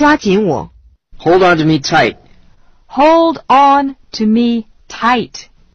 抓紧我。Hold on to me tight. Hold on to me tight.